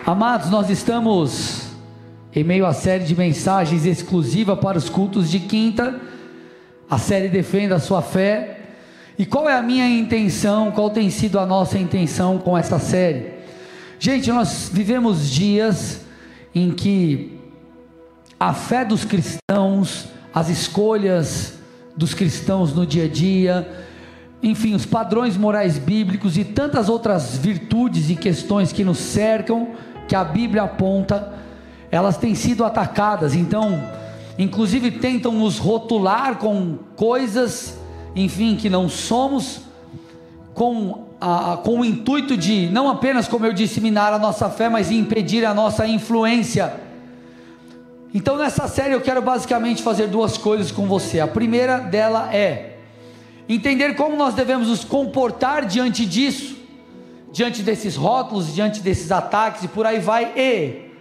Amados, nós estamos em meio à série de mensagens exclusiva para os cultos de quinta, a série Defenda a Sua Fé. E qual é a minha intenção, qual tem sido a nossa intenção com essa série? Gente, nós vivemos dias em que a fé dos cristãos, as escolhas dos cristãos no dia a dia, enfim, os padrões morais bíblicos e tantas outras virtudes e questões que nos cercam, que a Bíblia aponta, elas têm sido atacadas. Então, inclusive tentam nos rotular com coisas, enfim, que não somos, com, a, com o intuito de, não apenas, como eu disse, minar a nossa fé, mas impedir a nossa influência. Então, nessa série, eu quero basicamente fazer duas coisas com você. A primeira dela é entender como nós devemos nos comportar diante disso diante desses rótulos, diante desses ataques e por aí vai, e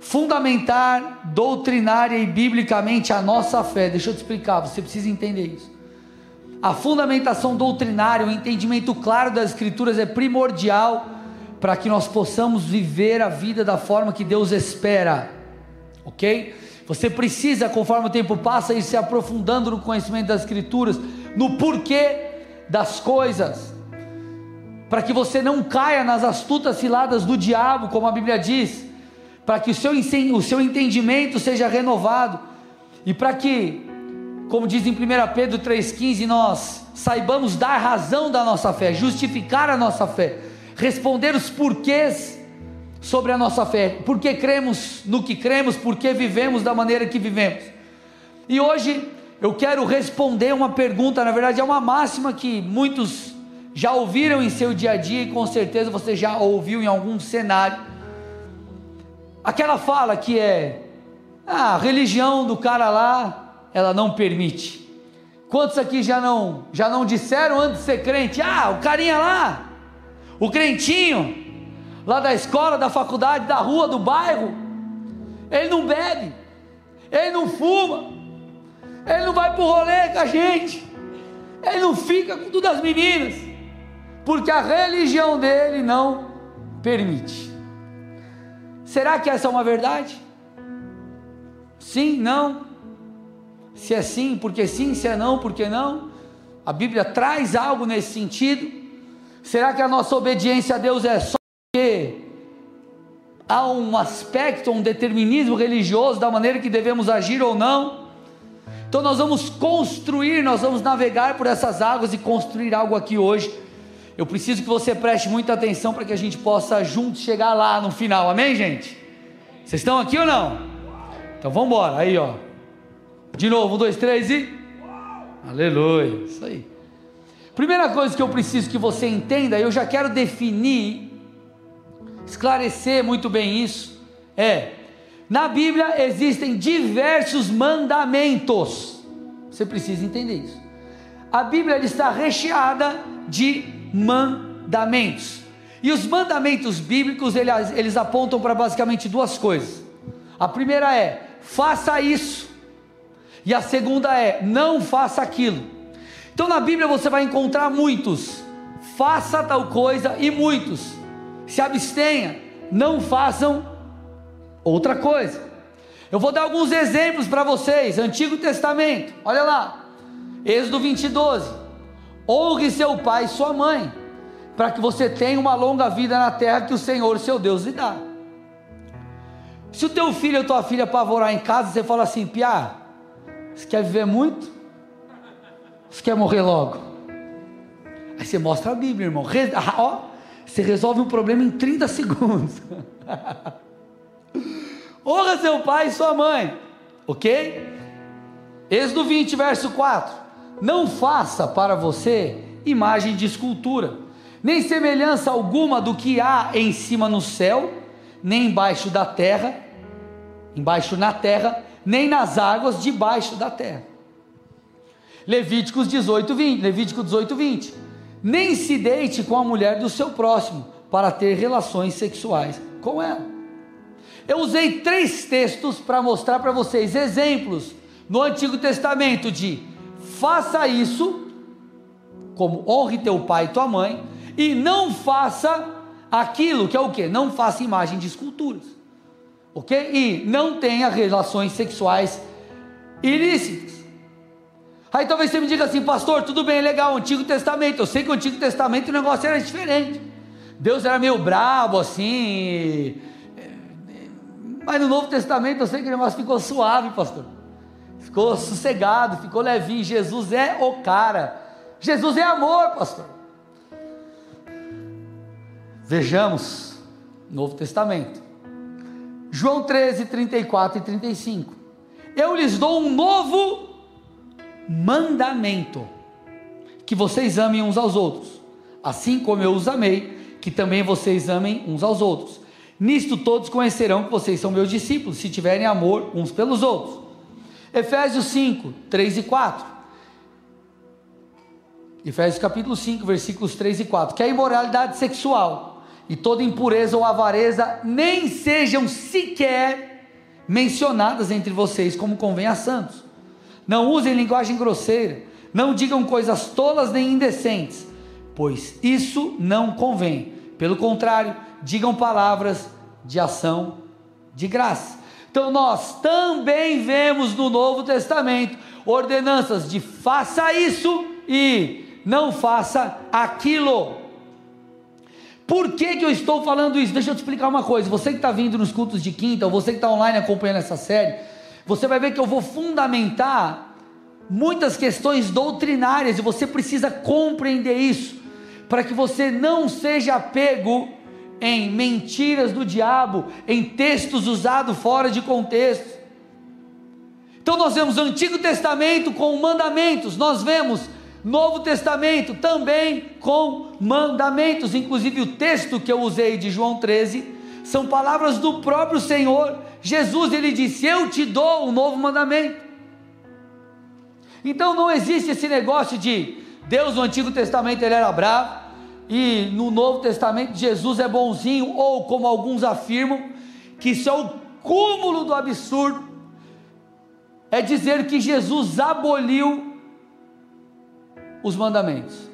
fundamentar doutrinária e biblicamente a nossa fé. Deixa eu te explicar, você precisa entender isso. A fundamentação doutrinária, o entendimento claro das Escrituras é primordial para que nós possamos viver a vida da forma que Deus espera, ok? Você precisa, conforme o tempo passa, ir se aprofundando no conhecimento das Escrituras, no porquê das coisas para que você não caia nas astutas ciladas do diabo, como a Bíblia diz, para que o seu, o seu entendimento seja renovado, e para que, como diz em 1 Pedro 3,15, nós saibamos dar razão da nossa fé, justificar a nossa fé, responder os porquês sobre a nossa fé, porque cremos no que cremos, porque vivemos da maneira que vivemos. E hoje eu quero responder uma pergunta, na verdade é uma máxima que muitos já ouviram em seu dia a dia e com certeza você já ouviu em algum cenário. Aquela fala que é: ah, a religião do cara lá, ela não permite. Quantos aqui já não já não disseram antes de ser crente? Ah, o carinha lá, o crentinho, lá da escola, da faculdade, da rua, do bairro, ele não bebe, ele não fuma, ele não vai pro rolê com a gente, ele não fica com todas as meninas porque a religião dele não permite. Será que essa é uma verdade? Sim, não. Se é sim, porque sim, se é não, porque não. A Bíblia traz algo nesse sentido. Será que a nossa obediência a Deus é só porque há um aspecto, um determinismo religioso da maneira que devemos agir ou não? Então nós vamos construir, nós vamos navegar por essas águas e construir algo aqui hoje eu preciso que você preste muita atenção para que a gente possa juntos chegar lá no final. Amém, gente? Vocês estão aqui ou não? Então vamos embora. Aí, ó. De novo, um, dois, três e. Aleluia. Isso aí. Primeira coisa que eu preciso que você entenda, eu já quero definir, esclarecer muito bem isso, é: na Bíblia existem diversos mandamentos. Você precisa entender isso. A Bíblia está recheada de mandamentos. E os mandamentos bíblicos, eles, apontam para basicamente duas coisas. A primeira é: faça isso. E a segunda é: não faça aquilo. Então na Bíblia você vai encontrar muitos: faça tal coisa, e muitos: se abstenha, não façam outra coisa. Eu vou dar alguns exemplos para vocês. Antigo Testamento, olha lá, Êxodo 20, 12. Honre seu pai e sua mãe, para que você tenha uma longa vida na terra que o Senhor, seu Deus, lhe dá. Se o teu filho ou tua filha apavorar em casa, você fala assim: Piá, você quer viver muito? Você quer morrer logo? Aí você mostra a Bíblia, irmão. Re, ó, você resolve um problema em 30 segundos. Honra seu pai e sua mãe, ok? Êxodo 20, verso 4. Não faça para você imagem de escultura, nem semelhança alguma do que há em cima no céu, nem embaixo da terra, embaixo na terra, nem nas águas debaixo da terra. Levíticos 18, 20, Levítico 18, 20. Nem se deite com a mulher do seu próximo para ter relações sexuais com ela. Eu usei três textos para mostrar para vocês exemplos no Antigo Testamento de faça isso, como honre teu pai e tua mãe, e não faça aquilo que é o que? Não faça imagem de esculturas. Ok? E não tenha relações sexuais ilícitas. Aí talvez você me diga assim, pastor, tudo bem, legal, o Antigo Testamento. Eu sei que o Antigo Testamento o negócio era diferente. Deus era meio bravo assim. Mas no Novo Testamento eu sei que o negócio ficou suave, pastor. Ficou sossegado, ficou levinho. Jesus é o cara. Jesus é amor, pastor. Vejamos, Novo Testamento. João 13, 34 e 35. Eu lhes dou um novo mandamento: que vocês amem uns aos outros, assim como eu os amei, que também vocês amem uns aos outros. Nisto todos conhecerão que vocês são meus discípulos, se tiverem amor uns pelos outros. Efésios 5, 3 e 4. Efésios capítulo 5, versículos 3 e 4. Que a imoralidade sexual e toda impureza ou avareza nem sejam sequer mencionadas entre vocês, como convém a santos não usem linguagem grosseira, não digam coisas tolas nem indecentes, pois isso não convém. Pelo contrário, digam palavras de ação de graça. Então nós também vemos no Novo Testamento ordenanças de faça isso e não faça aquilo. Por que, que eu estou falando isso? Deixa eu te explicar uma coisa. Você que está vindo nos cultos de quinta, ou você que está online acompanhando essa série, você vai ver que eu vou fundamentar muitas questões doutrinárias e você precisa compreender isso, para que você não seja pego em mentiras do diabo, em textos usados fora de contexto. Então nós vemos Antigo Testamento com mandamentos, nós vemos Novo Testamento também com mandamentos, inclusive o texto que eu usei de João 13 são palavras do próprio Senhor Jesus ele disse: Eu te dou um novo mandamento. Então não existe esse negócio de Deus no Antigo Testamento ele era bravo e no Novo Testamento Jesus é bonzinho, ou como alguns afirmam, que isso é o cúmulo do absurdo, é dizer que Jesus aboliu os mandamentos,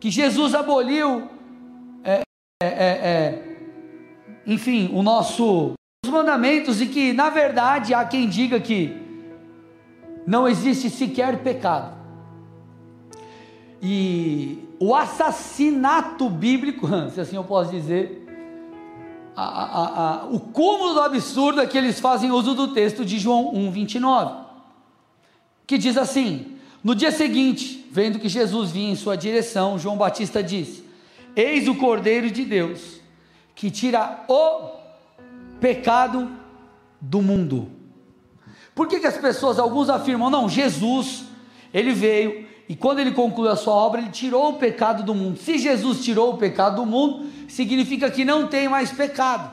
que Jesus aboliu, é, é, é, é enfim, o nosso os mandamentos e que, na verdade, há quem diga que não existe sequer pecado. E o assassinato bíblico, se assim eu posso dizer, a, a, a, o cúmulo do absurdo é que eles fazem uso do texto de João 1,29, que diz assim: No dia seguinte, vendo que Jesus vinha em sua direção, João Batista disse: Eis o Cordeiro de Deus, que tira o pecado do mundo. Por que, que as pessoas, alguns afirmam, não, Jesus, ele veio e quando ele concluiu a sua obra, ele tirou o pecado do mundo. Se Jesus tirou o pecado do mundo, significa que não tem mais pecado.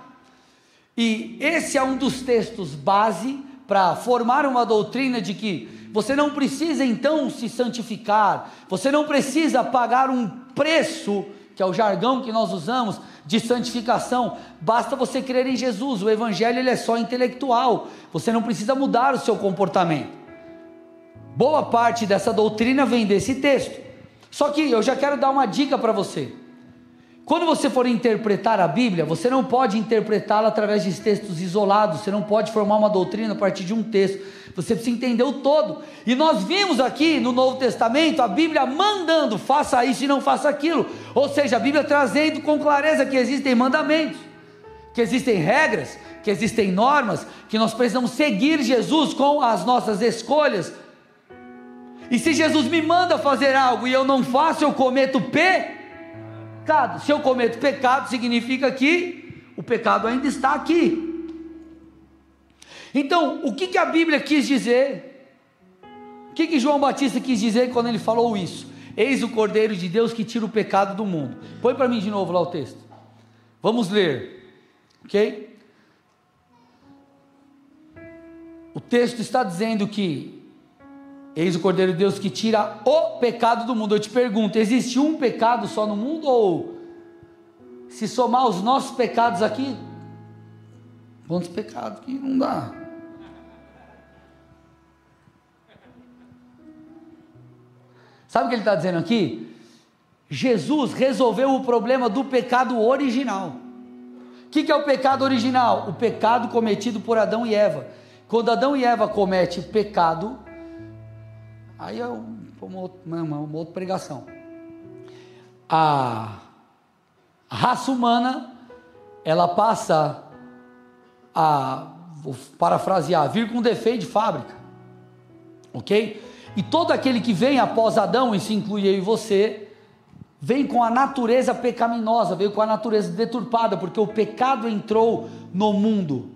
E esse é um dos textos base para formar uma doutrina de que você não precisa então se santificar, você não precisa pagar um preço, que é o jargão que nós usamos, de santificação, basta você crer em Jesus. O evangelho ele é só intelectual. Você não precisa mudar o seu comportamento. Boa parte dessa doutrina vem desse texto. Só que eu já quero dar uma dica para você. Quando você for interpretar a Bíblia, você não pode interpretá-la através de textos isolados, você não pode formar uma doutrina a partir de um texto, você precisa entender o todo. E nós vimos aqui no Novo Testamento a Bíblia mandando, faça isso e não faça aquilo, ou seja, a Bíblia trazendo com clareza que existem mandamentos, que existem regras, que existem normas, que nós precisamos seguir Jesus com as nossas escolhas. E se Jesus me manda fazer algo e eu não faço, eu cometo pecado. Se eu cometo pecado, significa que o pecado ainda está aqui. Então, o que, que a Bíblia quis dizer? O que, que João Batista quis dizer quando ele falou isso? Eis o Cordeiro de Deus que tira o pecado do mundo. Põe para mim de novo lá o texto. Vamos ler. Ok? O texto está dizendo que Eis o Cordeiro de Deus que tira o pecado do mundo. Eu te pergunto: existe um pecado só no mundo? Ou se somar os nossos pecados aqui, quantos pecados que não dá? Sabe o que ele está dizendo aqui? Jesus resolveu o problema do pecado original. O que, que é o pecado original? O pecado cometido por Adão e Eva. Quando Adão e Eva cometem pecado, aí é uma, uma, uma outra pregação. A, raça humana, ela passa a, vou parafrasear, vir com defeito de fábrica, ok? E todo aquele que vem após Adão, e se inclui eu e você, vem com a natureza pecaminosa, veio com a natureza deturpada, porque o pecado entrou no mundo,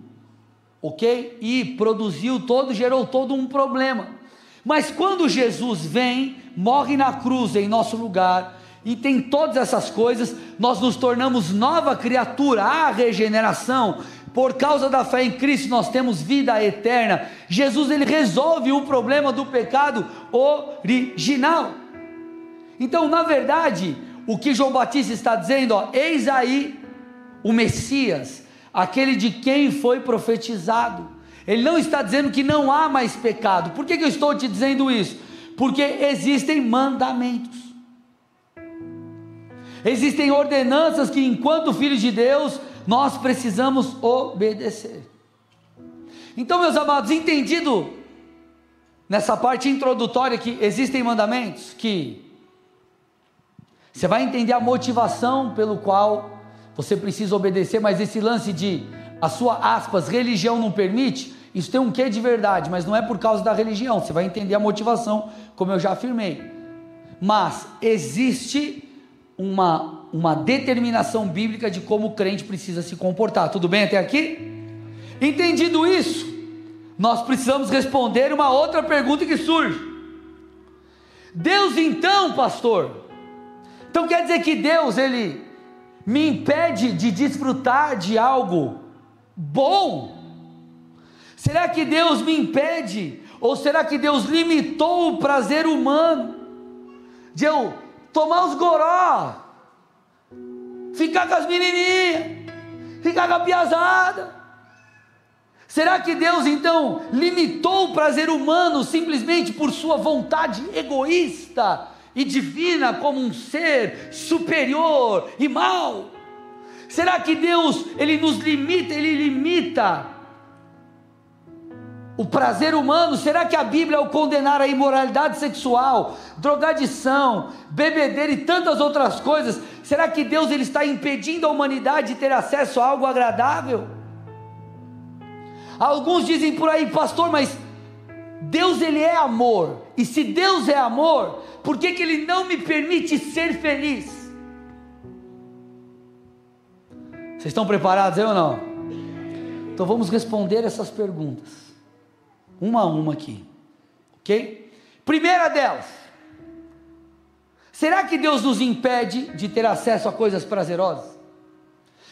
ok? E produziu todo, gerou todo um problema. Mas quando Jesus vem, morre na cruz em nosso lugar, e tem todas essas coisas, nós nos tornamos nova criatura, a regeneração, por causa da fé em Cristo nós temos vida eterna. Jesus ele resolve o problema do pecado original. Então, na verdade, o que João Batista está dizendo, ó, eis aí o Messias, aquele de quem foi profetizado. Ele não está dizendo que não há mais pecado. Por que, que eu estou te dizendo isso? Porque existem mandamentos. Existem ordenanças que, enquanto filhos de Deus, nós precisamos obedecer. Então, meus amados, entendido nessa parte introdutória que existem mandamentos, que você vai entender a motivação pelo qual você precisa obedecer, mas esse lance de a sua aspas, religião não permite, isso tem um quê de verdade, mas não é por causa da religião, você vai entender a motivação, como eu já afirmei. Mas existe uma, uma determinação bíblica de como o crente precisa se comportar. Tudo bem até aqui? Entendido isso, nós precisamos responder uma outra pergunta que surge. Deus então, pastor, então quer dizer que Deus, ele me impede de desfrutar de algo bom? Será que Deus me impede? Ou será que Deus limitou o prazer humano de eu tomar os goró, ficar com as menininhas, ficar com a piazada? Será que Deus então limitou o prazer humano simplesmente por sua vontade egoísta? e divina como um ser superior e mal? Será que Deus ele nos limita, ele limita o prazer humano? Será que a Bíblia ao condenar a imoralidade sexual, drogadição, bebedeira e tantas outras coisas, será que Deus ele está impedindo a humanidade de ter acesso a algo agradável? Alguns dizem por aí, pastor, mas Deus ele é amor. E se Deus é amor, por que, que Ele não me permite ser feliz? Vocês estão preparados, eu ou não? Então vamos responder essas perguntas, uma a uma aqui, ok? Primeira delas, será que Deus nos impede de ter acesso a coisas prazerosas?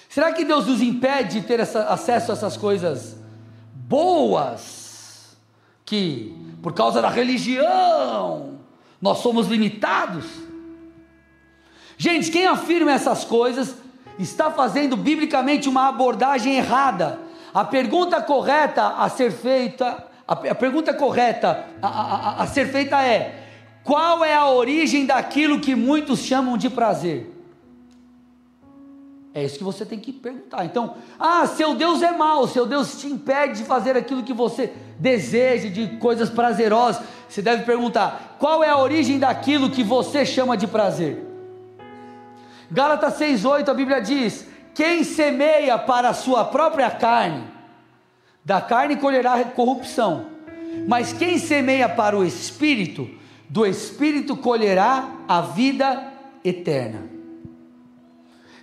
Será que Deus nos impede de ter essa, acesso a essas coisas boas, que por causa da religião, nós somos limitados. Gente, quem afirma essas coisas está fazendo biblicamente uma abordagem errada. A pergunta correta a ser feita, a, a pergunta correta a, a, a ser feita é: qual é a origem daquilo que muitos chamam de prazer? É isso que você tem que perguntar. Então, ah, seu Deus é mau, seu Deus te impede de fazer aquilo que você deseja, de coisas prazerosas. Você deve perguntar: qual é a origem daquilo que você chama de prazer? Gálatas 6,8 a Bíblia diz: Quem semeia para a sua própria carne, da carne colherá corrupção, mas quem semeia para o espírito, do espírito colherá a vida eterna.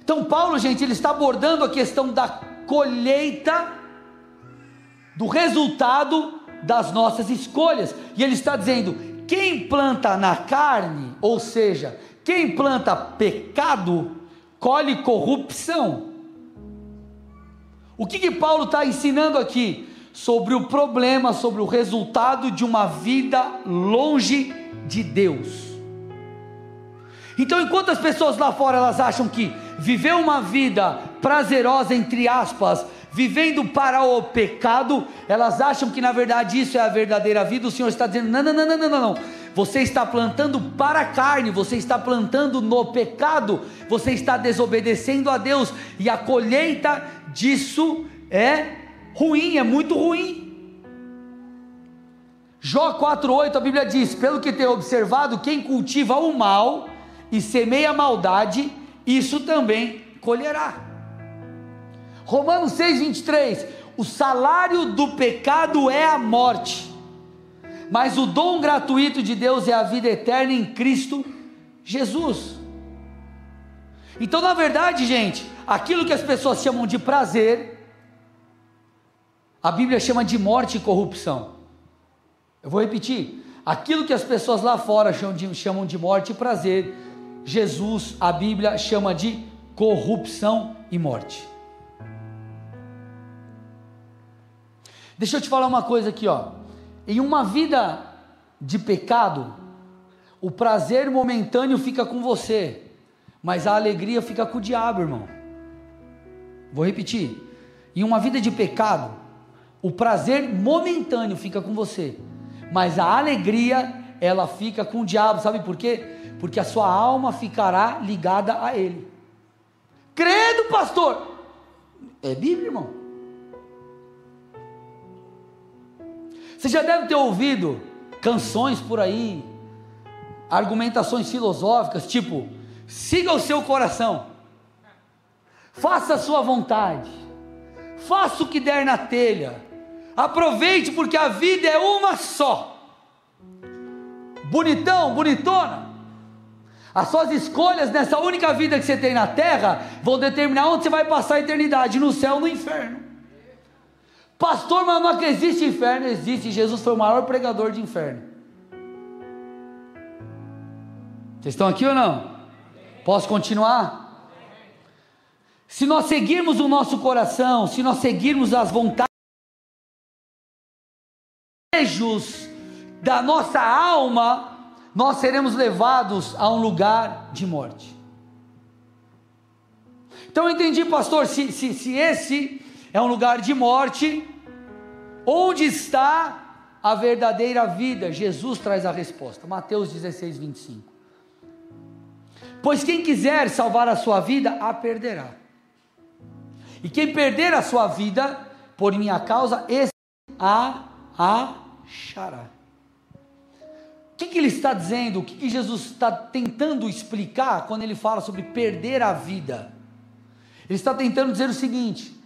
Então, Paulo, gente, ele está abordando a questão da colheita, do resultado das nossas escolhas, e ele está dizendo: quem planta na carne, ou seja, quem planta pecado, colhe corrupção. O que, que Paulo está ensinando aqui? Sobre o problema, sobre o resultado de uma vida longe de Deus. Então, enquanto as pessoas lá fora elas acham que viver uma vida prazerosa, entre aspas, vivendo para o pecado, elas acham que na verdade isso é a verdadeira vida. O Senhor está dizendo: não, não, não, não, não, não. Você está plantando para a carne, você está plantando no pecado, você está desobedecendo a Deus, e a colheita disso é ruim, é muito ruim. Jó 4,8 a Bíblia diz: Pelo que tenho observado, quem cultiva o mal e semeia a maldade, isso também colherá. Romanos 6,23: O salário do pecado é a morte, mas o dom gratuito de Deus é a vida eterna em Cristo Jesus. Então, na verdade, gente, aquilo que as pessoas chamam de prazer, a Bíblia chama de morte e corrupção. Eu vou repetir: aquilo que as pessoas lá fora chamam de, chamam de morte e prazer, Jesus, a Bíblia chama de corrupção e morte. Deixa eu te falar uma coisa aqui, ó. Em uma vida de pecado, o prazer momentâneo fica com você, mas a alegria fica com o diabo, irmão. Vou repetir. Em uma vida de pecado, o prazer momentâneo fica com você, mas a alegria ela fica com o diabo, sabe por quê? Porque a sua alma ficará ligada a ele. Credo, pastor! É Bíblia, irmão. Você já deve ter ouvido canções por aí, argumentações filosóficas, tipo: siga o seu coração, faça a sua vontade, faça o que der na telha, Aproveite porque a vida é uma só. Bonitão, bonitona. As suas escolhas nessa única vida que você tem na terra vão determinar onde você vai passar a eternidade, no céu ou no inferno. Pastor, mas não existe inferno, existe. Jesus foi o maior pregador de inferno. Vocês estão aqui ou não? Posso continuar? Se nós seguirmos o nosso coração, se nós seguirmos as vontades, desejos da nossa alma, nós seremos levados a um lugar de morte. Então eu entendi, pastor, se, se, se esse é um lugar de morte, onde está a verdadeira vida? Jesus traz a resposta, Mateus 16, 25. Pois quem quiser salvar a sua vida, a perderá. E quem perder a sua vida, por minha causa, esse a achará. O que, que ele está dizendo? O que, que Jesus está tentando explicar quando ele fala sobre perder a vida? Ele está tentando dizer o seguinte: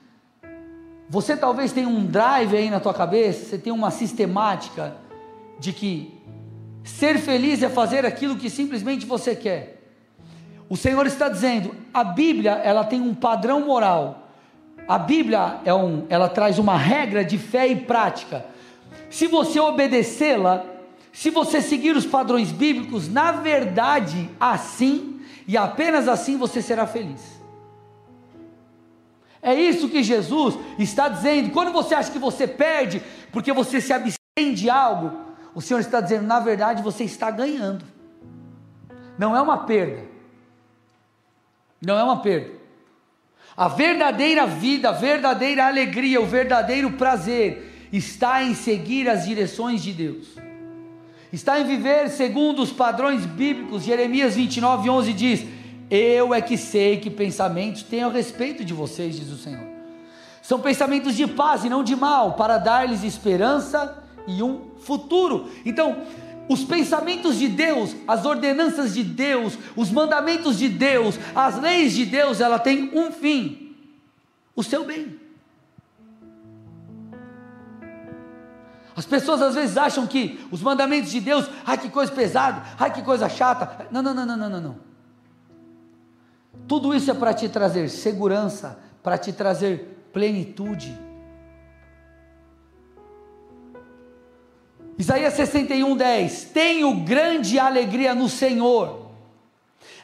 você talvez tenha um drive aí na tua cabeça, você tem uma sistemática de que ser feliz é fazer aquilo que simplesmente você quer. O Senhor está dizendo, a Bíblia ela tem um padrão moral. A Bíblia é um, ela traz uma regra de fé e prática se você obedecê-la, se você seguir os padrões bíblicos, na verdade, assim e apenas assim você será feliz. É isso que Jesus está dizendo. Quando você acha que você perde porque você se abstém de algo, o Senhor está dizendo, na verdade, você está ganhando. Não é uma perda. Não é uma perda. A verdadeira vida, a verdadeira alegria, o verdadeiro prazer está em seguir as direções de Deus, está em viver segundo os padrões bíblicos. Jeremias 29, 11 diz: Eu é que sei que pensamentos tenho a respeito de vocês, diz o Senhor. São pensamentos de paz e não de mal, para dar-lhes esperança e um futuro. Então, os pensamentos de Deus, as ordenanças de Deus, os mandamentos de Deus, as leis de Deus, ela tem um fim: o seu bem. As pessoas às vezes acham que os mandamentos de Deus, ai que coisa pesada, ai que coisa chata. Não, não, não, não, não, não. Tudo isso é para te trazer segurança, para te trazer plenitude. Isaías 61, 10: Tenho grande alegria no Senhor,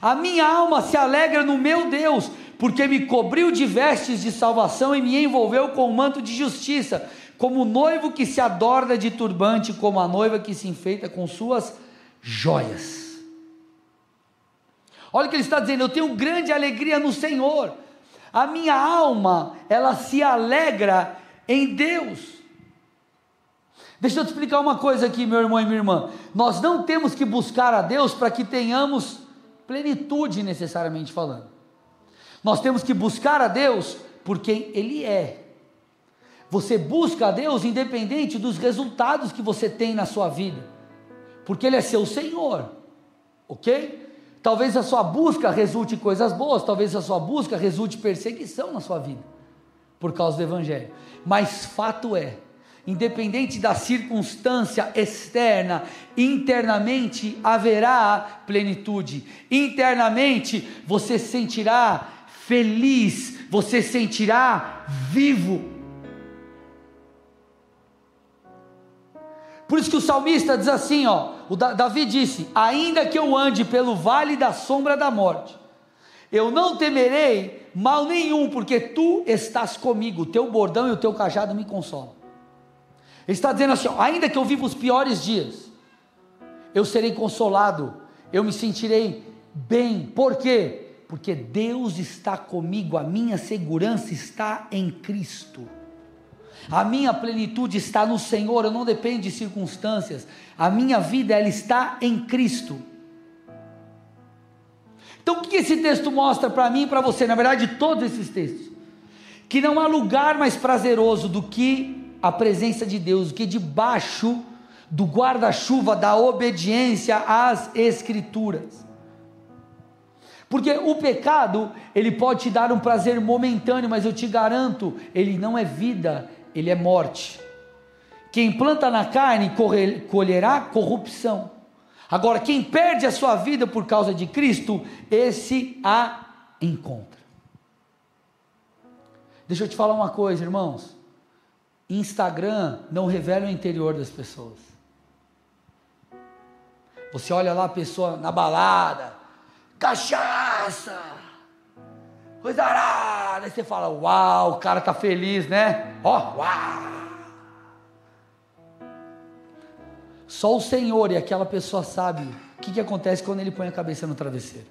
a minha alma se alegra no meu Deus, porque me cobriu de vestes de salvação e me envolveu com um manto de justiça como o noivo que se adorna de turbante, como a noiva que se enfeita com suas joias. Olha o que ele está dizendo: eu tenho grande alegria no Senhor, a minha alma, ela se alegra em Deus. Deixa eu te explicar uma coisa aqui, meu irmão e minha irmã. Nós não temos que buscar a Deus para que tenhamos plenitude, necessariamente falando. Nós temos que buscar a Deus por quem Ele é. Você busca a Deus independente dos resultados que você tem na sua vida, porque Ele é seu Senhor, ok? Talvez a sua busca resulte em coisas boas, talvez a sua busca resulte em perseguição na sua vida, por causa do Evangelho. Mas fato é, independente da circunstância externa, internamente haverá plenitude, internamente você sentirá feliz, você sentirá vivo. Por isso que o salmista diz assim, ó, o Davi disse: "Ainda que eu ande pelo vale da sombra da morte, eu não temerei mal nenhum, porque tu estás comigo, o teu bordão e o teu cajado me consolam." Ele está dizendo assim: ainda que eu viva os piores dias, eu serei consolado, eu me sentirei bem. Por quê? Porque Deus está comigo, a minha segurança está em Cristo. A minha plenitude está no Senhor, eu não dependo de circunstâncias. A minha vida ela está em Cristo. Então o que esse texto mostra para mim e para você? Na verdade, todos esses textos. Que não há lugar mais prazeroso do que a presença de Deus, do que debaixo do guarda-chuva da obediência às Escrituras. Porque o pecado, ele pode te dar um prazer momentâneo, mas eu te garanto, ele não é vida, ele é morte. Quem planta na carne colherá corrupção. Agora, quem perde a sua vida por causa de Cristo, esse a encontra. Deixa eu te falar uma coisa, irmãos. Instagram não revela o interior das pessoas. Você olha lá a pessoa na balada, cachaça, coisa arada. Aí você fala, uau, o cara tá feliz, né? Ó, uau. Só o Senhor e aquela pessoa sabe o que, que acontece quando ele põe a cabeça no travesseiro.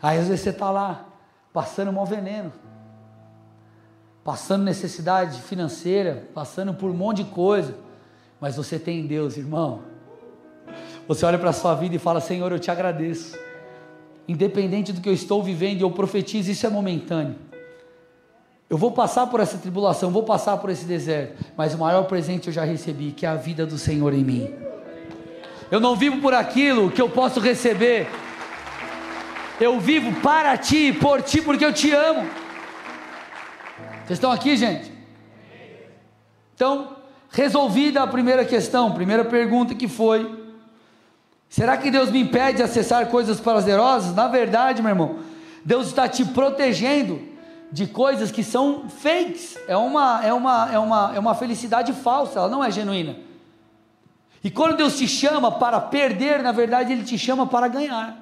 Aí às vezes você está lá, passando um veneno, passando necessidade financeira, passando por um monte de coisa, mas você tem Deus, irmão. Você olha para a sua vida e fala: Senhor, eu te agradeço independente do que eu estou vivendo, eu profetizo, isso é momentâneo. Eu vou passar por essa tribulação, vou passar por esse deserto, mas o maior presente eu já recebi, que é a vida do Senhor em mim. Eu não vivo por aquilo que eu posso receber. Eu vivo para ti, por ti, porque eu te amo. Vocês estão aqui, gente? Então, resolvida a primeira questão, primeira pergunta que foi: Será que Deus me impede de acessar coisas prazerosas? Na verdade, meu irmão, Deus está te protegendo de coisas que são fakes. É uma, é uma, é uma, é uma felicidade falsa, ela não é genuína. E quando Deus te chama para perder, na verdade, Ele te chama para ganhar.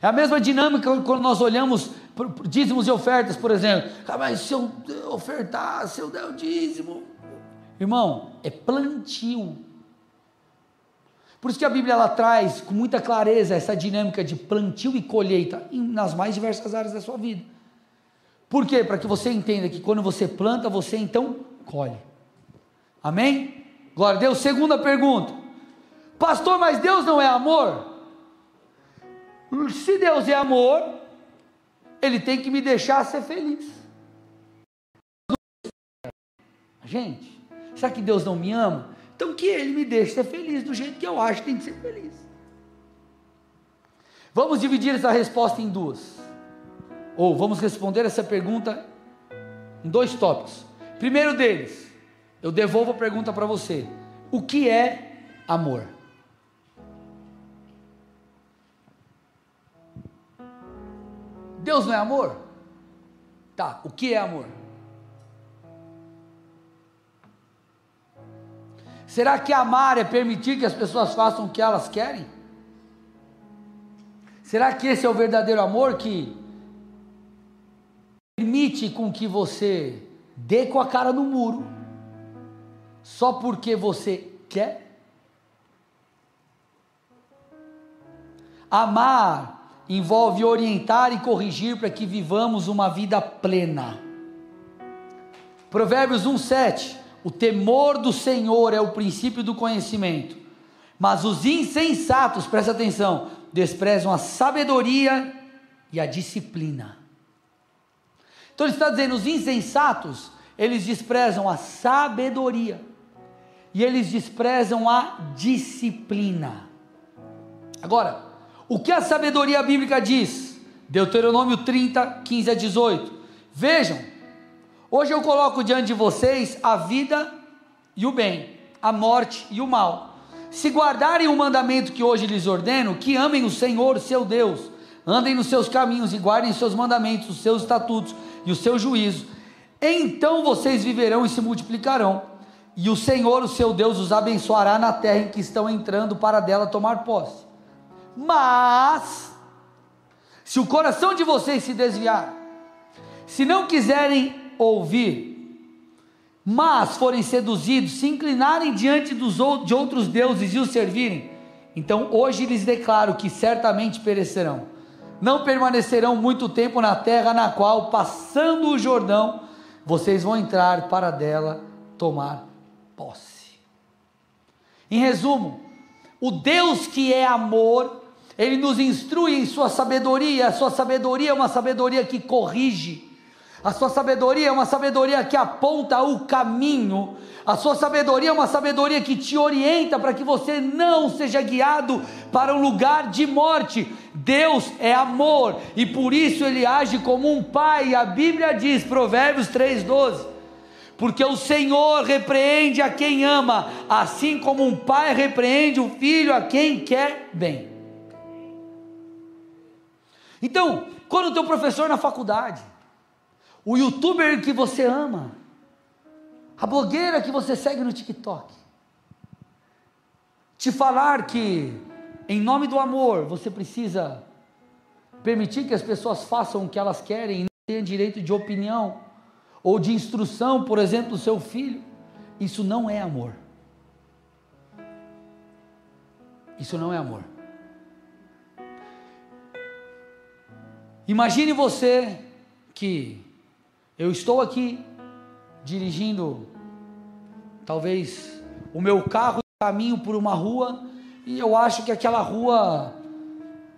É a mesma dinâmica quando nós olhamos dízimos e ofertas, por exemplo. Ah, mas se eu ofertar, se eu der o dízimo. Irmão, é plantio. Por isso que a Bíblia ela traz com muita clareza essa dinâmica de plantio e colheita nas mais diversas áreas da sua vida. Por quê? Para que você entenda que quando você planta, você então colhe. Amém? Glória a Deus. Segunda pergunta. Pastor, mas Deus não é amor? Se Deus é amor, Ele tem que me deixar ser feliz. Gente, será que Deus não me ama? Então que Ele me deixe ser feliz do jeito que eu acho que tem que ser feliz. Vamos dividir essa resposta em duas. Ou vamos responder essa pergunta em dois tópicos. Primeiro deles, eu devolvo a pergunta para você: o que é amor? Deus não é amor? Tá, o que é amor? Será que amar é permitir que as pessoas façam o que elas querem? Será que esse é o verdadeiro amor que permite com que você dê com a cara no muro só porque você quer? Amar envolve orientar e corrigir para que vivamos uma vida plena. Provérbios 1:7. O temor do Senhor é o princípio do conhecimento, mas os insensatos, presta atenção, desprezam a sabedoria e a disciplina. Então ele está dizendo: os insensatos, eles desprezam a sabedoria e eles desprezam a disciplina. Agora, o que a sabedoria bíblica diz? Deuteronômio 30, 15 a 18. Vejam, hoje eu coloco diante de vocês a vida e o bem, a morte e o mal. Se guardarem o mandamento que hoje lhes ordeno, que amem o Senhor, seu Deus, andem nos seus caminhos e guardem os seus mandamentos, os seus estatutos e os seus juízos, então vocês viverão e se multiplicarão, e o Senhor, o seu Deus, os abençoará na terra em que estão entrando para dela tomar posse. Mas, se o coração de vocês se desviar, se não quiserem ouvir, mas forem seduzidos, se inclinarem diante dos, de outros deuses e os servirem, então hoje lhes declaro que certamente perecerão. Não permanecerão muito tempo na terra na qual, passando o Jordão, vocês vão entrar para dela tomar posse. Em resumo, o Deus que é amor, ele nos instrui em sua sabedoria, a sua sabedoria é uma sabedoria que corrige, a sua sabedoria é uma sabedoria que aponta o caminho, a sua sabedoria é uma sabedoria que te orienta para que você não seja guiado para um lugar de morte. Deus é amor e por isso ele age como um pai. A Bíblia diz, Provérbios 3:12, porque o Senhor repreende a quem ama, assim como um pai repreende o filho a quem quer bem. Então, quando o teu professor na faculdade, o youtuber que você ama, a blogueira que você segue no TikTok, te falar que, em nome do amor, você precisa permitir que as pessoas façam o que elas querem e não tenham direito de opinião ou de instrução, por exemplo, do seu filho, isso não é amor. Isso não é amor. Imagine você que eu estou aqui dirigindo, talvez, o meu carro, caminho por uma rua, e eu acho que aquela rua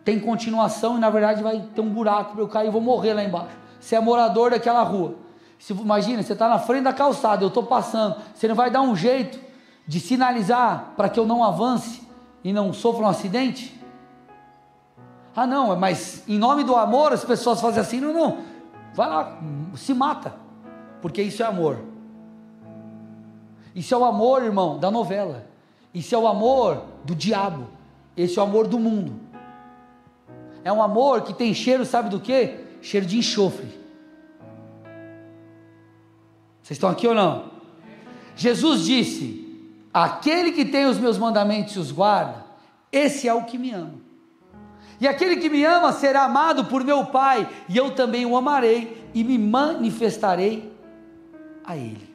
tem continuação e na verdade vai ter um buraco para eu cair e vou morrer lá embaixo. Você é morador daquela rua. Se, imagina, você está na frente da calçada, eu estou passando, você não vai dar um jeito de sinalizar para que eu não avance e não sofra um acidente? Ah, não, mas em nome do amor as pessoas fazem assim, não, não. Vai lá, se mata, porque isso é amor. Isso é o amor, irmão, da novela. Isso é o amor do diabo. Esse é o amor do mundo. É um amor que tem cheiro, sabe do que? Cheiro de enxofre. Vocês estão aqui ou não? Jesus disse: Aquele que tem os meus mandamentos e os guarda, esse é o que me ama. E aquele que me ama será amado por meu Pai, e eu também o amarei e me manifestarei a Ele.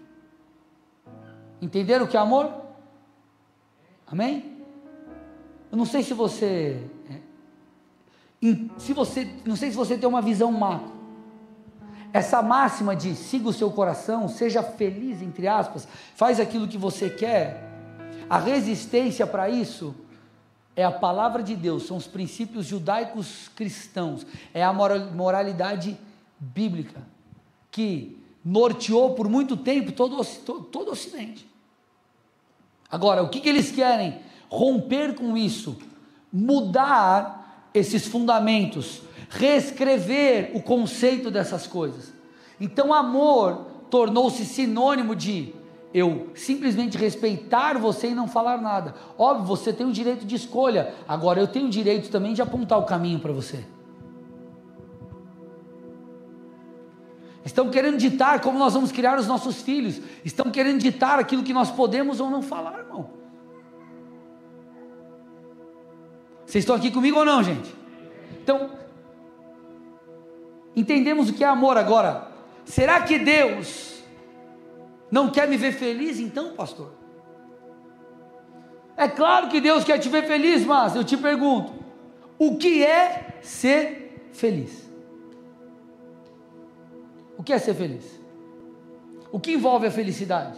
Entenderam o que é amor? Amém? Eu não sei se você, é, se você, não sei se você tem uma visão macro. Essa máxima de siga o seu coração, seja feliz entre aspas, faz aquilo que você quer. A resistência para isso é a palavra de Deus, são os princípios judaicos cristãos, é a moralidade bíblica que norteou por muito tempo todo, todo, todo o Ocidente. Agora, o que, que eles querem? Romper com isso, mudar esses fundamentos, reescrever o conceito dessas coisas. Então, amor tornou-se sinônimo de eu simplesmente respeitar você e não falar nada. Óbvio, você tem o direito de escolha, agora eu tenho o direito também de apontar o caminho para você. Estão querendo ditar como nós vamos criar os nossos filhos, estão querendo ditar aquilo que nós podemos ou não falar, irmão. Vocês estão aqui comigo ou não, gente? Então, entendemos o que é amor agora. Será que Deus não quer me ver feliz então, pastor? É claro que Deus quer te ver feliz, mas eu te pergunto: o que é ser feliz? O que é ser feliz? O que envolve a felicidade?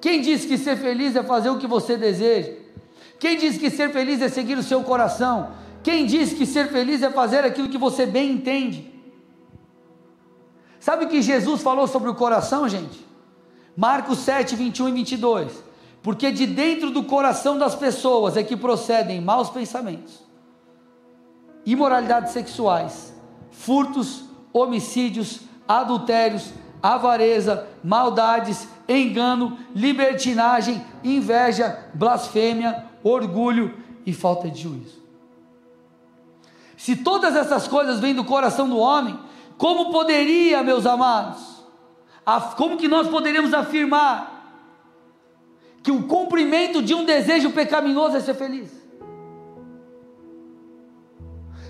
Quem disse que ser feliz é fazer o que você deseja? Quem disse que ser feliz é seguir o seu coração? Quem disse que ser feliz é fazer aquilo que você bem entende? Sabe o que Jesus falou sobre o coração, gente? Marcos 7, 21 e 22. Porque de dentro do coração das pessoas é que procedem maus pensamentos, imoralidades sexuais, furtos, homicídios, adultérios, avareza, maldades, engano, libertinagem, inveja, blasfêmia, orgulho e falta de juízo. Se todas essas coisas vêm do coração do homem, como poderia, meus amados, como que nós poderíamos afirmar que o cumprimento de um desejo pecaminoso é ser feliz?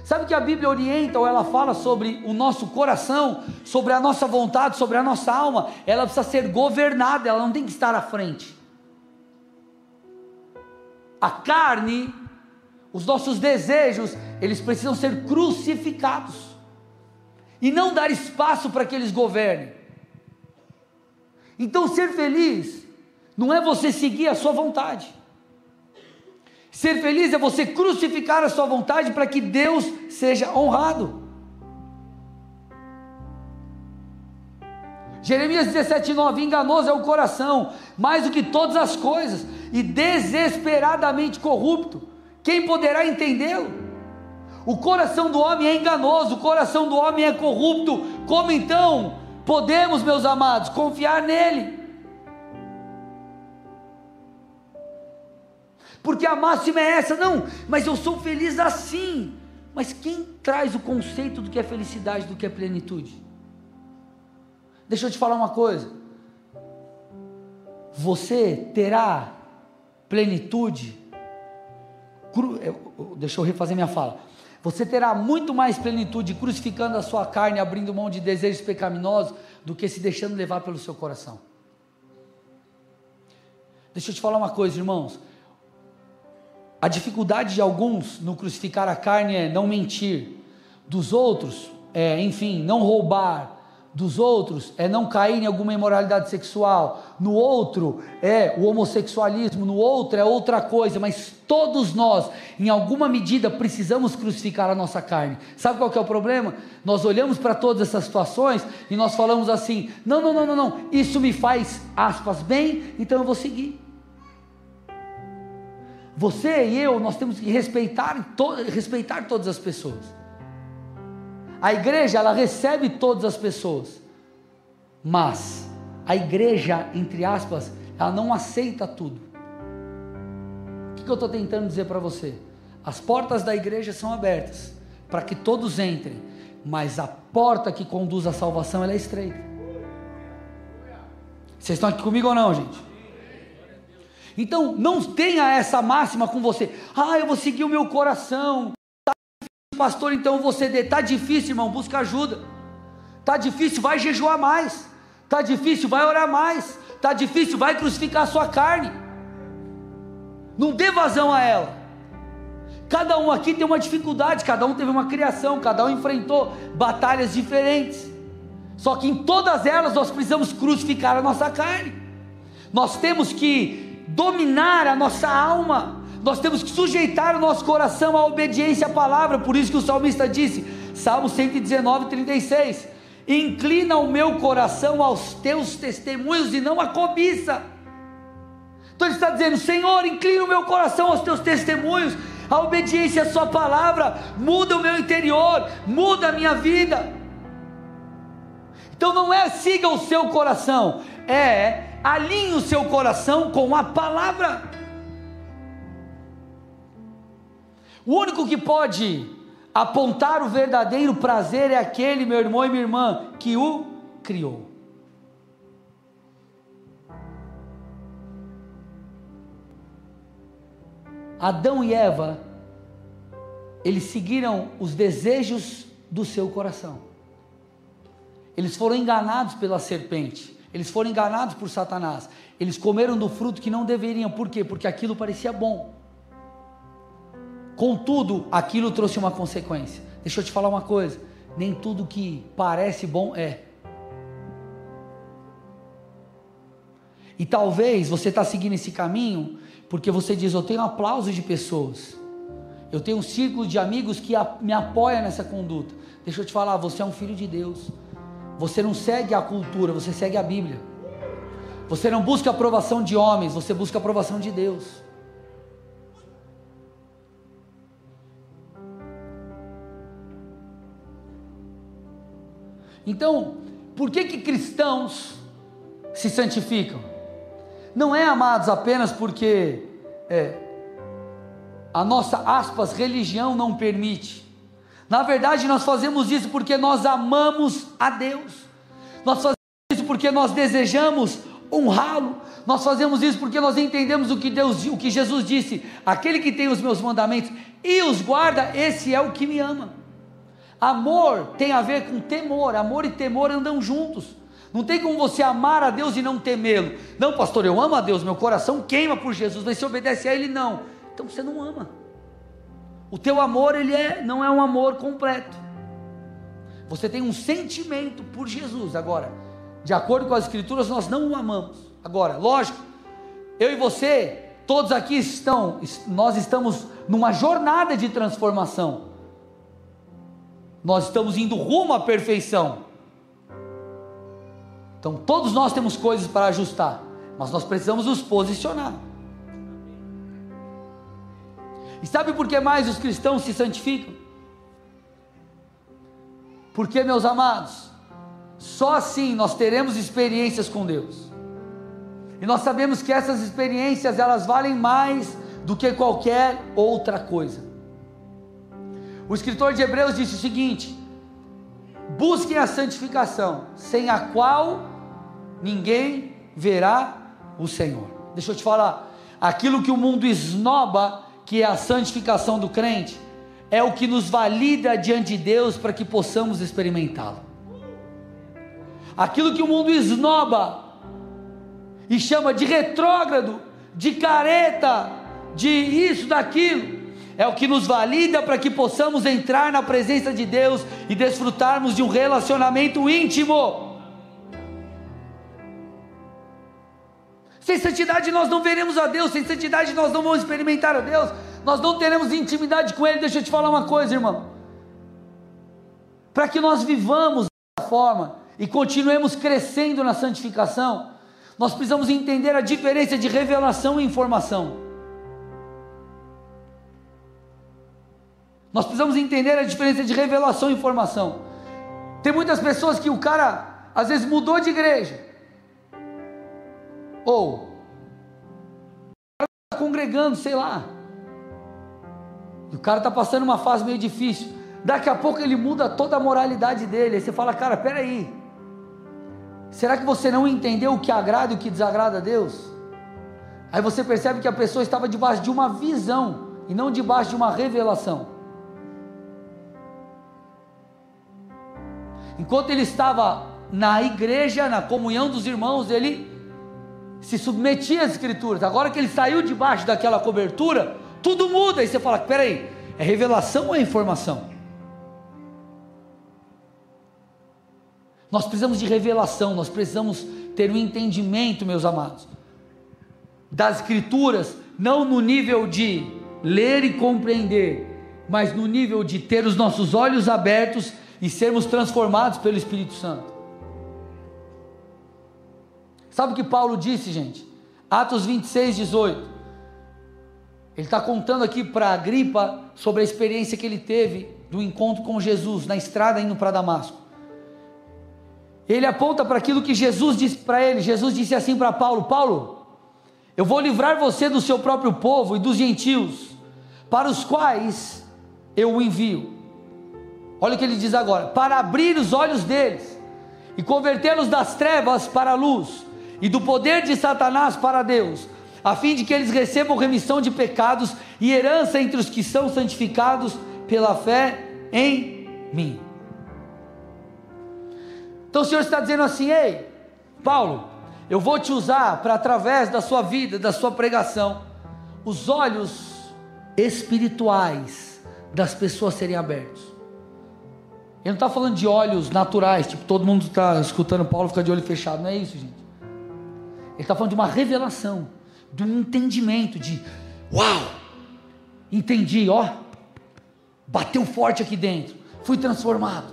Sabe que a Bíblia orienta ou ela fala sobre o nosso coração, sobre a nossa vontade, sobre a nossa alma? Ela precisa ser governada, ela não tem que estar à frente. A carne, os nossos desejos, eles precisam ser crucificados e não dar espaço para que eles governem. Então, ser feliz não é você seguir a sua vontade. Ser feliz é você crucificar a sua vontade para que Deus seja honrado. Jeremias 17,9: Enganoso é o coração, mais do que todas as coisas, e desesperadamente corrupto. Quem poderá entendê-lo? O coração do homem é enganoso, o coração do homem é corrupto. Como então podemos, meus amados, confiar nele? porque a máxima é essa, não, mas eu sou feliz assim. Mas quem traz o conceito do que é felicidade, do que é plenitude? Deixa eu te falar uma coisa. Você terá plenitude. Cru, eu, deixa eu refazer minha fala. Você terá muito mais plenitude crucificando a sua carne, abrindo mão de desejos pecaminosos, do que se deixando levar pelo seu coração. Deixa eu te falar uma coisa, irmãos. A dificuldade de alguns no crucificar a carne é não mentir, dos outros é, enfim, não roubar, dos outros é não cair em alguma imoralidade sexual, no outro é o homossexualismo, no outro é outra coisa, mas todos nós, em alguma medida, precisamos crucificar a nossa carne. Sabe qual é o problema? Nós olhamos para todas essas situações e nós falamos assim: não, não, não, não, não, isso me faz aspas bem, então eu vou seguir. Você e eu, nós temos que respeitar, respeitar todas as pessoas. A igreja, ela recebe todas as pessoas. Mas a igreja, entre aspas, ela não aceita tudo. O que, eu estou tentando dizer para você? As portas da igreja são abertas para que todos entrem, mas a porta que conduz à salvação é estreita. Vocês estão aqui comigo ou não, gente? Então, não tenha essa máxima com você. Ah, eu vou seguir o meu coração. Pastor, então você dê. Tá difícil, irmão, busca ajuda. Tá difícil, vai jejuar mais. Tá difícil, vai orar mais. Tá difícil, vai crucificar a sua carne. Não dê vazão a ela. Cada um aqui tem uma dificuldade, cada um teve uma criação, cada um enfrentou batalhas diferentes. Só que em todas elas nós precisamos crucificar a nossa carne. Nós temos que dominar a nossa alma, nós temos que sujeitar o nosso coração à obediência à palavra, por isso que o salmista disse, Salmo 119, 36: Inclina o meu coração aos teus testemunhos e não à cobiça. Então ele está dizendo: Senhor, inclina o meu coração aos teus testemunhos, a obediência à Sua palavra, muda o meu interior, muda a minha vida. Então não é siga o seu coração, é alinhe o seu coração com a palavra. O único que pode apontar o verdadeiro prazer é aquele, meu irmão e minha irmã, que o criou. Adão e Eva, eles seguiram os desejos do seu coração. Eles foram enganados pela serpente. Eles foram enganados por Satanás. Eles comeram do fruto que não deveriam. Por quê? Porque aquilo parecia bom. Contudo, aquilo trouxe uma consequência. Deixa eu te falar uma coisa. nem tudo que parece bom é. E talvez você está seguindo esse caminho porque você diz: Eu tenho aplauso de pessoas, eu tenho um círculo de amigos que me apoia nessa conduta. Deixa eu te falar, você é um filho de Deus. Você não segue a cultura, você segue a Bíblia. Você não busca aprovação de homens, você busca aprovação de Deus. Então, por que que cristãos se santificam? Não é amados apenas porque é, a nossa aspas religião não permite. Na verdade, nós fazemos isso porque nós amamos a Deus. Nós fazemos isso porque nós desejamos honrá-lo. Nós fazemos isso porque nós entendemos o que Deus, o que Jesus disse: aquele que tem os meus mandamentos e os guarda, esse é o que me ama. Amor tem a ver com temor, amor e temor andam juntos. Não tem como você amar a Deus e não temê-lo. Não, pastor, eu amo a Deus, meu coração queima por Jesus, mas se obedece a Ele, não. Então você não ama. O teu amor, ele é, não é um amor completo. Você tem um sentimento por Jesus. Agora, de acordo com as Escrituras, nós não o amamos. Agora, lógico, eu e você, todos aqui estão, nós estamos numa jornada de transformação. Nós estamos indo rumo à perfeição. Então, todos nós temos coisas para ajustar, mas nós precisamos nos posicionar. E sabe por que mais os cristãos se santificam? Porque, meus amados, só assim nós teremos experiências com Deus. E nós sabemos que essas experiências elas valem mais do que qualquer outra coisa. O escritor de Hebreus disse o seguinte: busquem a santificação, sem a qual ninguém verá o Senhor. Deixa eu te falar, aquilo que o mundo esnoba, que é a santificação do crente, é o que nos valida diante de Deus para que possamos experimentá-lo. Aquilo que o mundo esnoba e chama de retrógrado, de careta, de isso, daquilo, é o que nos valida para que possamos entrar na presença de Deus e desfrutarmos de um relacionamento íntimo. Sem santidade nós não veremos a Deus, sem santidade nós não vamos experimentar a Deus, nós não teremos intimidade com Ele. Deixa eu te falar uma coisa, irmão. Para que nós vivamos dessa forma e continuemos crescendo na santificação, nós precisamos entender a diferença de revelação e informação. Nós precisamos entender a diferença de revelação e informação. Tem muitas pessoas que o cara às vezes mudou de igreja. Ou está congregando, sei lá. E o cara está passando uma fase meio difícil. Daqui a pouco ele muda toda a moralidade dele. Aí você fala, cara, peraí. Será que você não entendeu o que agrada e o que desagrada a Deus? Aí você percebe que a pessoa estava debaixo de uma visão e não debaixo de uma revelação. Enquanto ele estava na igreja, na comunhão dos irmãos, ele se submetia às escrituras. Agora que ele saiu debaixo daquela cobertura, tudo muda. E você fala: peraí, é revelação ou é informação? Nós precisamos de revelação, nós precisamos ter um entendimento, meus amados, das escrituras, não no nível de ler e compreender, mas no nível de ter os nossos olhos abertos e sermos transformados pelo Espírito Santo. Sabe o que Paulo disse, gente? Atos 26, 18. Ele está contando aqui para Agripa sobre a experiência que ele teve do encontro com Jesus na estrada indo para Damasco. Ele aponta para aquilo que Jesus disse para ele. Jesus disse assim para Paulo: Paulo, eu vou livrar você do seu próprio povo e dos gentios, para os quais eu o envio. Olha o que ele diz agora: para abrir os olhos deles e convertê-los das trevas para a luz e do poder de Satanás para Deus, a fim de que eles recebam remissão de pecados e herança entre os que são santificados pela fé em mim. Então o Senhor está dizendo assim: ei, Paulo, eu vou te usar para através da sua vida, da sua pregação, os olhos espirituais das pessoas serem abertos. Ele não está falando de olhos naturais, tipo, todo mundo está escutando Paulo fica de olho fechado. Não é isso, gente. Ele está falando de uma revelação, de um entendimento, de uau, entendi, ó, bateu forte aqui dentro, fui transformado.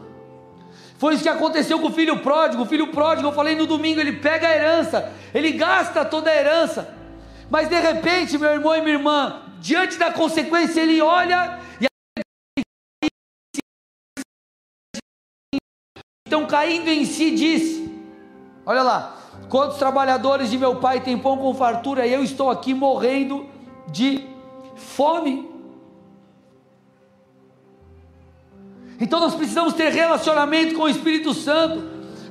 Foi isso que aconteceu com o filho pródigo. O filho pródigo, eu falei no domingo, ele pega a herança, ele gasta toda a herança, mas de repente, meu irmão e minha irmã, diante da consequência, ele olha e então caindo em si disse: Olha lá, quantos trabalhadores de meu pai têm pão com fartura e eu estou aqui morrendo de fome. Então nós precisamos ter relacionamento com o Espírito Santo,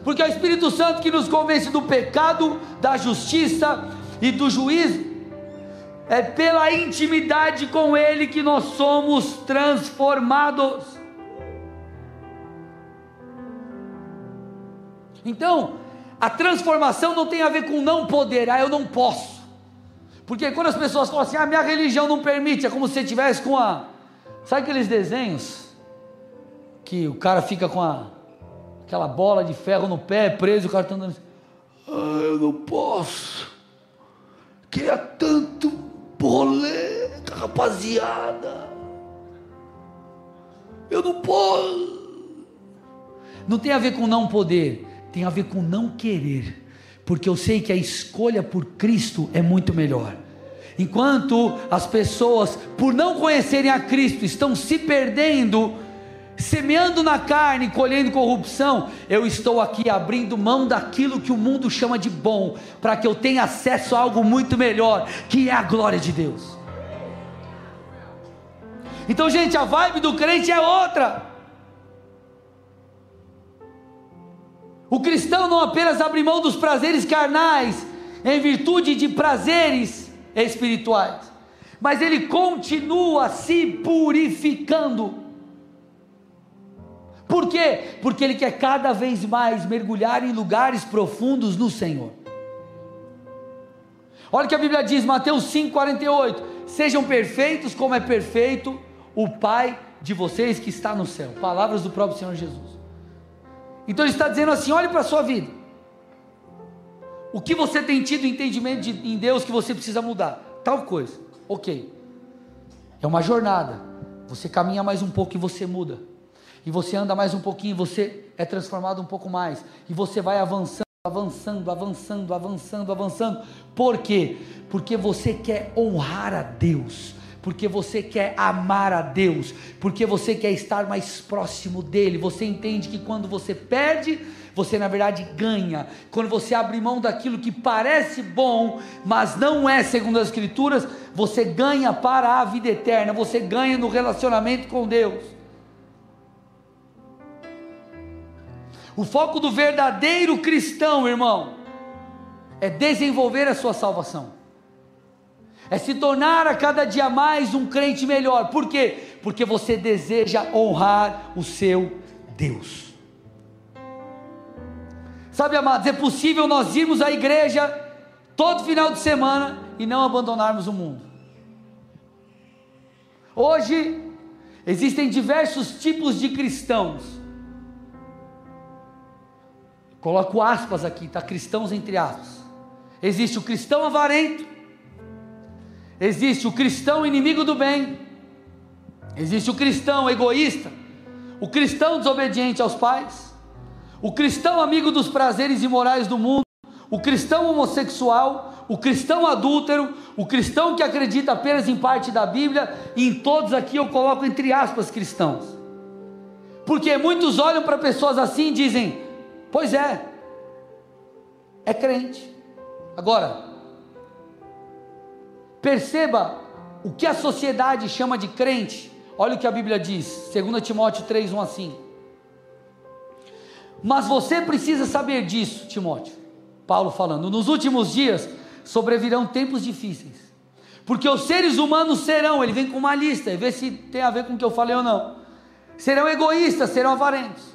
porque é o Espírito Santo que nos convence do pecado, da justiça e do juízo. É pela intimidade com Ele que nós somos transformados. Então, a transformação não tem a ver com não poder, ah, eu não posso. Porque quando as pessoas falam assim, ah, minha religião não permite, é como se você tivesse com a. Sabe aqueles desenhos? Que o cara fica com a, aquela bola de ferro no pé, preso, o cara está andando assim, ah, eu não posso. Queria tanto boleta, rapaziada. Eu não posso. Não tem a ver com não poder, tem a ver com não querer. Porque eu sei que a escolha por Cristo é muito melhor. Enquanto as pessoas, por não conhecerem a Cristo, estão se perdendo, semeando na carne, colhendo corrupção, eu estou aqui abrindo mão daquilo que o mundo chama de bom, para que eu tenha acesso a algo muito melhor, que é a glória de Deus. Então, gente, a vibe do crente é outra. O cristão não apenas abre mão dos prazeres carnais, em virtude de prazeres espirituais, mas ele continua se purificando. Por quê? Porque ele quer cada vez mais mergulhar em lugares profundos no Senhor. Olha o que a Bíblia diz, Mateus 5,48: Sejam perfeitos como é perfeito o Pai de vocês que está no céu. Palavras do próprio Senhor Jesus. Então ele está dizendo assim: olhe para a sua vida. O que você tem tido entendimento de, em Deus que você precisa mudar? Tal coisa. Ok. É uma jornada. Você caminha mais um pouco e você muda e você anda mais um pouquinho, você é transformado um pouco mais, e você vai avançando, avançando, avançando, avançando, avançando. Por quê? Porque você quer honrar a Deus, porque você quer amar a Deus, porque você quer estar mais próximo dele. Você entende que quando você perde, você na verdade ganha. Quando você abre mão daquilo que parece bom, mas não é segundo as Escrituras, você ganha para a vida eterna, você ganha no relacionamento com Deus. O foco do verdadeiro cristão, irmão, é desenvolver a sua salvação, é se tornar a cada dia mais um crente melhor. Por quê? Porque você deseja honrar o seu Deus. Sabe, amados, é possível nós irmos à igreja todo final de semana e não abandonarmos o mundo. Hoje existem diversos tipos de cristãos Coloco aspas aqui, tá? Cristãos entre aspas. Existe o cristão avarento, existe o cristão inimigo do bem, existe o cristão egoísta, o cristão desobediente aos pais, o cristão amigo dos prazeres imorais do mundo, o cristão homossexual, o cristão adúltero, o cristão que acredita apenas em parte da Bíblia, e em todos aqui eu coloco entre aspas cristãos. Porque muitos olham para pessoas assim e dizem: Pois é, é crente. Agora, perceba o que a sociedade chama de crente. Olha o que a Bíblia diz, 2 Timóteo 3:1 assim. Mas você precisa saber disso, Timóteo. Paulo falando, nos últimos dias sobrevirão tempos difíceis. Porque os seres humanos serão, ele vem com uma lista, vê se tem a ver com o que eu falei ou não. Serão egoístas, serão avarentos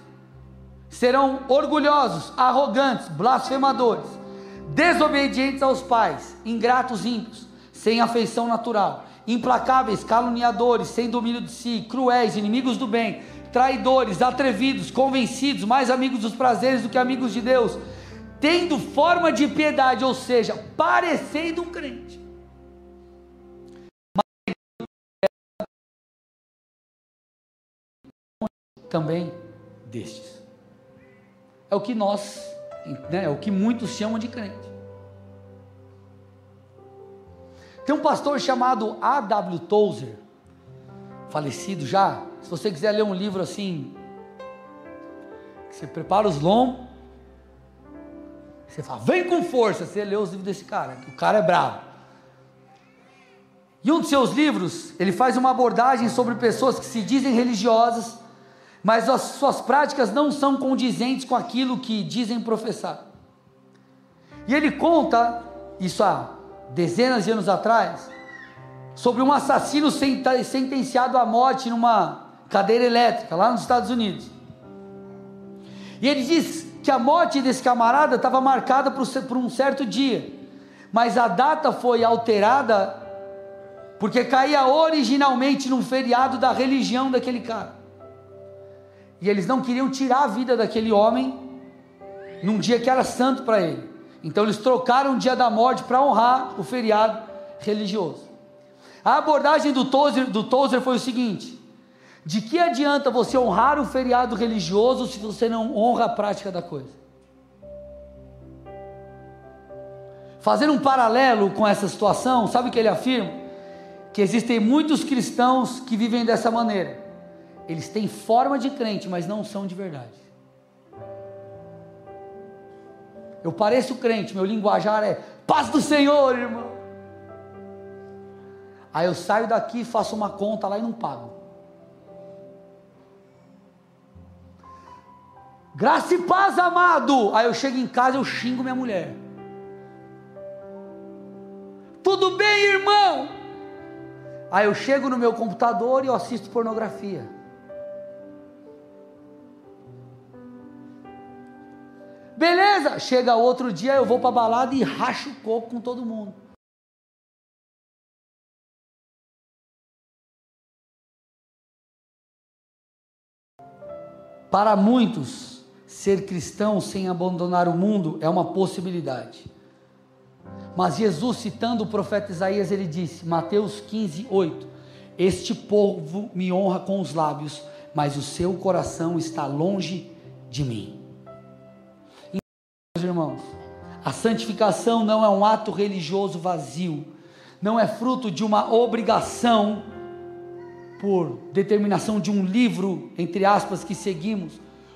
serão orgulhosos, arrogantes, blasfemadores, desobedientes aos pais, ingratos, ímpios, sem afeição natural, implacáveis, caluniadores, sem domínio de si, cruéis, inimigos do bem, traidores, atrevidos, convencidos, mais amigos dos prazeres do que amigos de Deus, tendo forma de piedade, ou seja, parecendo um crente. Também destes. É o que nós, né, é o que muitos chamam de crente. Tem um pastor chamado A.W. Tozer, falecido já. Se você quiser ler um livro assim, você prepara os lombos, você fala, vem com força, você lê os livros desse cara, o cara é bravo. E um dos seus livros, ele faz uma abordagem sobre pessoas que se dizem religiosas, mas as suas práticas não são condizentes com aquilo que dizem professar. E ele conta, isso há dezenas de anos atrás, sobre um assassino sentenciado à morte numa cadeira elétrica lá nos Estados Unidos. E ele diz que a morte desse camarada estava marcada por um certo dia, mas a data foi alterada porque caía originalmente num feriado da religião daquele cara. E eles não queriam tirar a vida daquele homem num dia que era santo para ele. Então eles trocaram o dia da morte para honrar o feriado religioso. A abordagem do Tozer, do Tozer foi o seguinte: de que adianta você honrar o feriado religioso se você não honra a prática da coisa? Fazendo um paralelo com essa situação, sabe o que ele afirma? Que existem muitos cristãos que vivem dessa maneira. Eles têm forma de crente, mas não são de verdade. Eu pareço crente, meu linguajar é paz do Senhor, irmão. Aí eu saio daqui, faço uma conta lá e não pago. Graça e paz, amado. Aí eu chego em casa eu xingo minha mulher. Tudo bem, irmão? Aí eu chego no meu computador e eu assisto pornografia. Beleza, chega outro dia, eu vou para balada e racho o coco com todo mundo. Para muitos, ser cristão sem abandonar o mundo é uma possibilidade. Mas Jesus, citando o profeta Isaías, ele disse, Mateus 15, 8: Este povo me honra com os lábios, mas o seu coração está longe de mim. A santificação não é um ato religioso vazio, não é fruto de uma obrigação por determinação de um livro, entre aspas, que seguimos,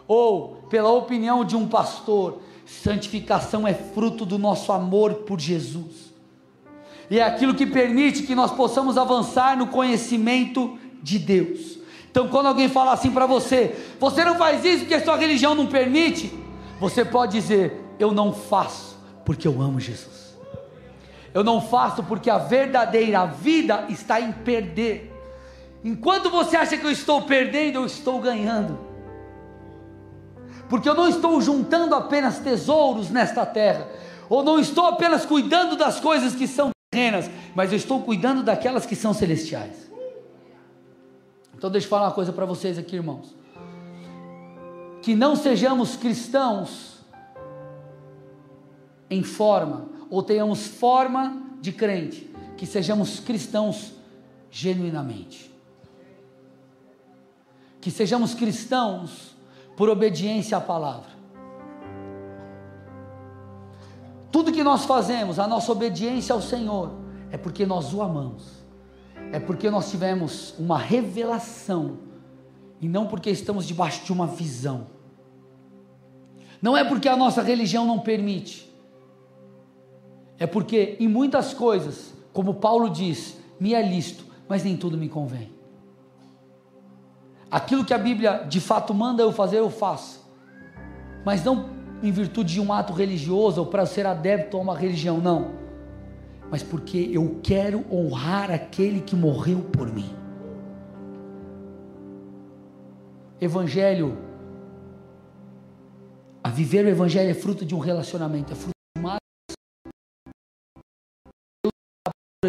ou pela opinião de um pastor. Santificação é fruto do nosso amor por Jesus. E é aquilo que permite que nós possamos avançar no conhecimento de Deus. Então, quando alguém fala assim para você, você não faz isso porque a sua religião não permite, você pode dizer: Eu não faço porque eu amo Jesus. Eu não faço porque a verdadeira vida está em perder. Enquanto você acha que eu estou perdendo, eu estou ganhando. Porque eu não estou juntando apenas tesouros nesta terra, ou não estou apenas cuidando das coisas que são terrenas, mas eu estou cuidando daquelas que são celestiais. Então deixa eu falar uma coisa para vocês aqui, irmãos. Que não sejamos cristãos em forma, ou tenhamos forma de crente, que sejamos cristãos genuinamente que sejamos cristãos por obediência à palavra. Tudo que nós fazemos, a nossa obediência ao Senhor, é porque nós o amamos, é porque nós tivemos uma revelação, e não porque estamos debaixo de uma visão. Não é porque a nossa religião não permite, é porque em muitas coisas, como Paulo diz, me é lícito, mas nem tudo me convém. Aquilo que a Bíblia de fato manda eu fazer, eu faço. Mas não em virtude de um ato religioso ou para ser adepto a uma religião, não. Mas porque eu quero honrar aquele que morreu por mim. Evangelho, a viver o Evangelho é fruto de um relacionamento, é fruto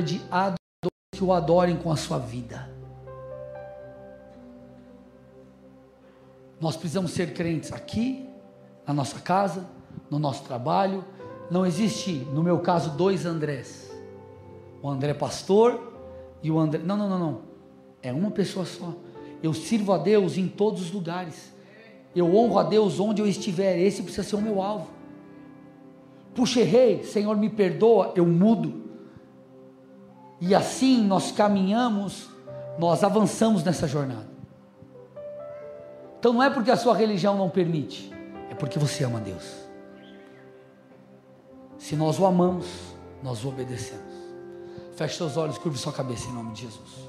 de adorar que o adorem com a sua vida. Nós precisamos ser crentes aqui, na nossa casa, no nosso trabalho. Não existe, no meu caso, dois Andrés. O André pastor e o André. Não, não, não, não. É uma pessoa só. Eu sirvo a Deus em todos os lugares. Eu honro a Deus onde eu estiver. Esse precisa ser o meu alvo. Puxa, errei, Senhor, me perdoa, eu mudo. E assim nós caminhamos, nós avançamos nessa jornada. Então não é porque a sua religião não permite, é porque você ama Deus. Se nós o amamos, nós o obedecemos. Feche seus olhos, curve sua cabeça em nome de Jesus.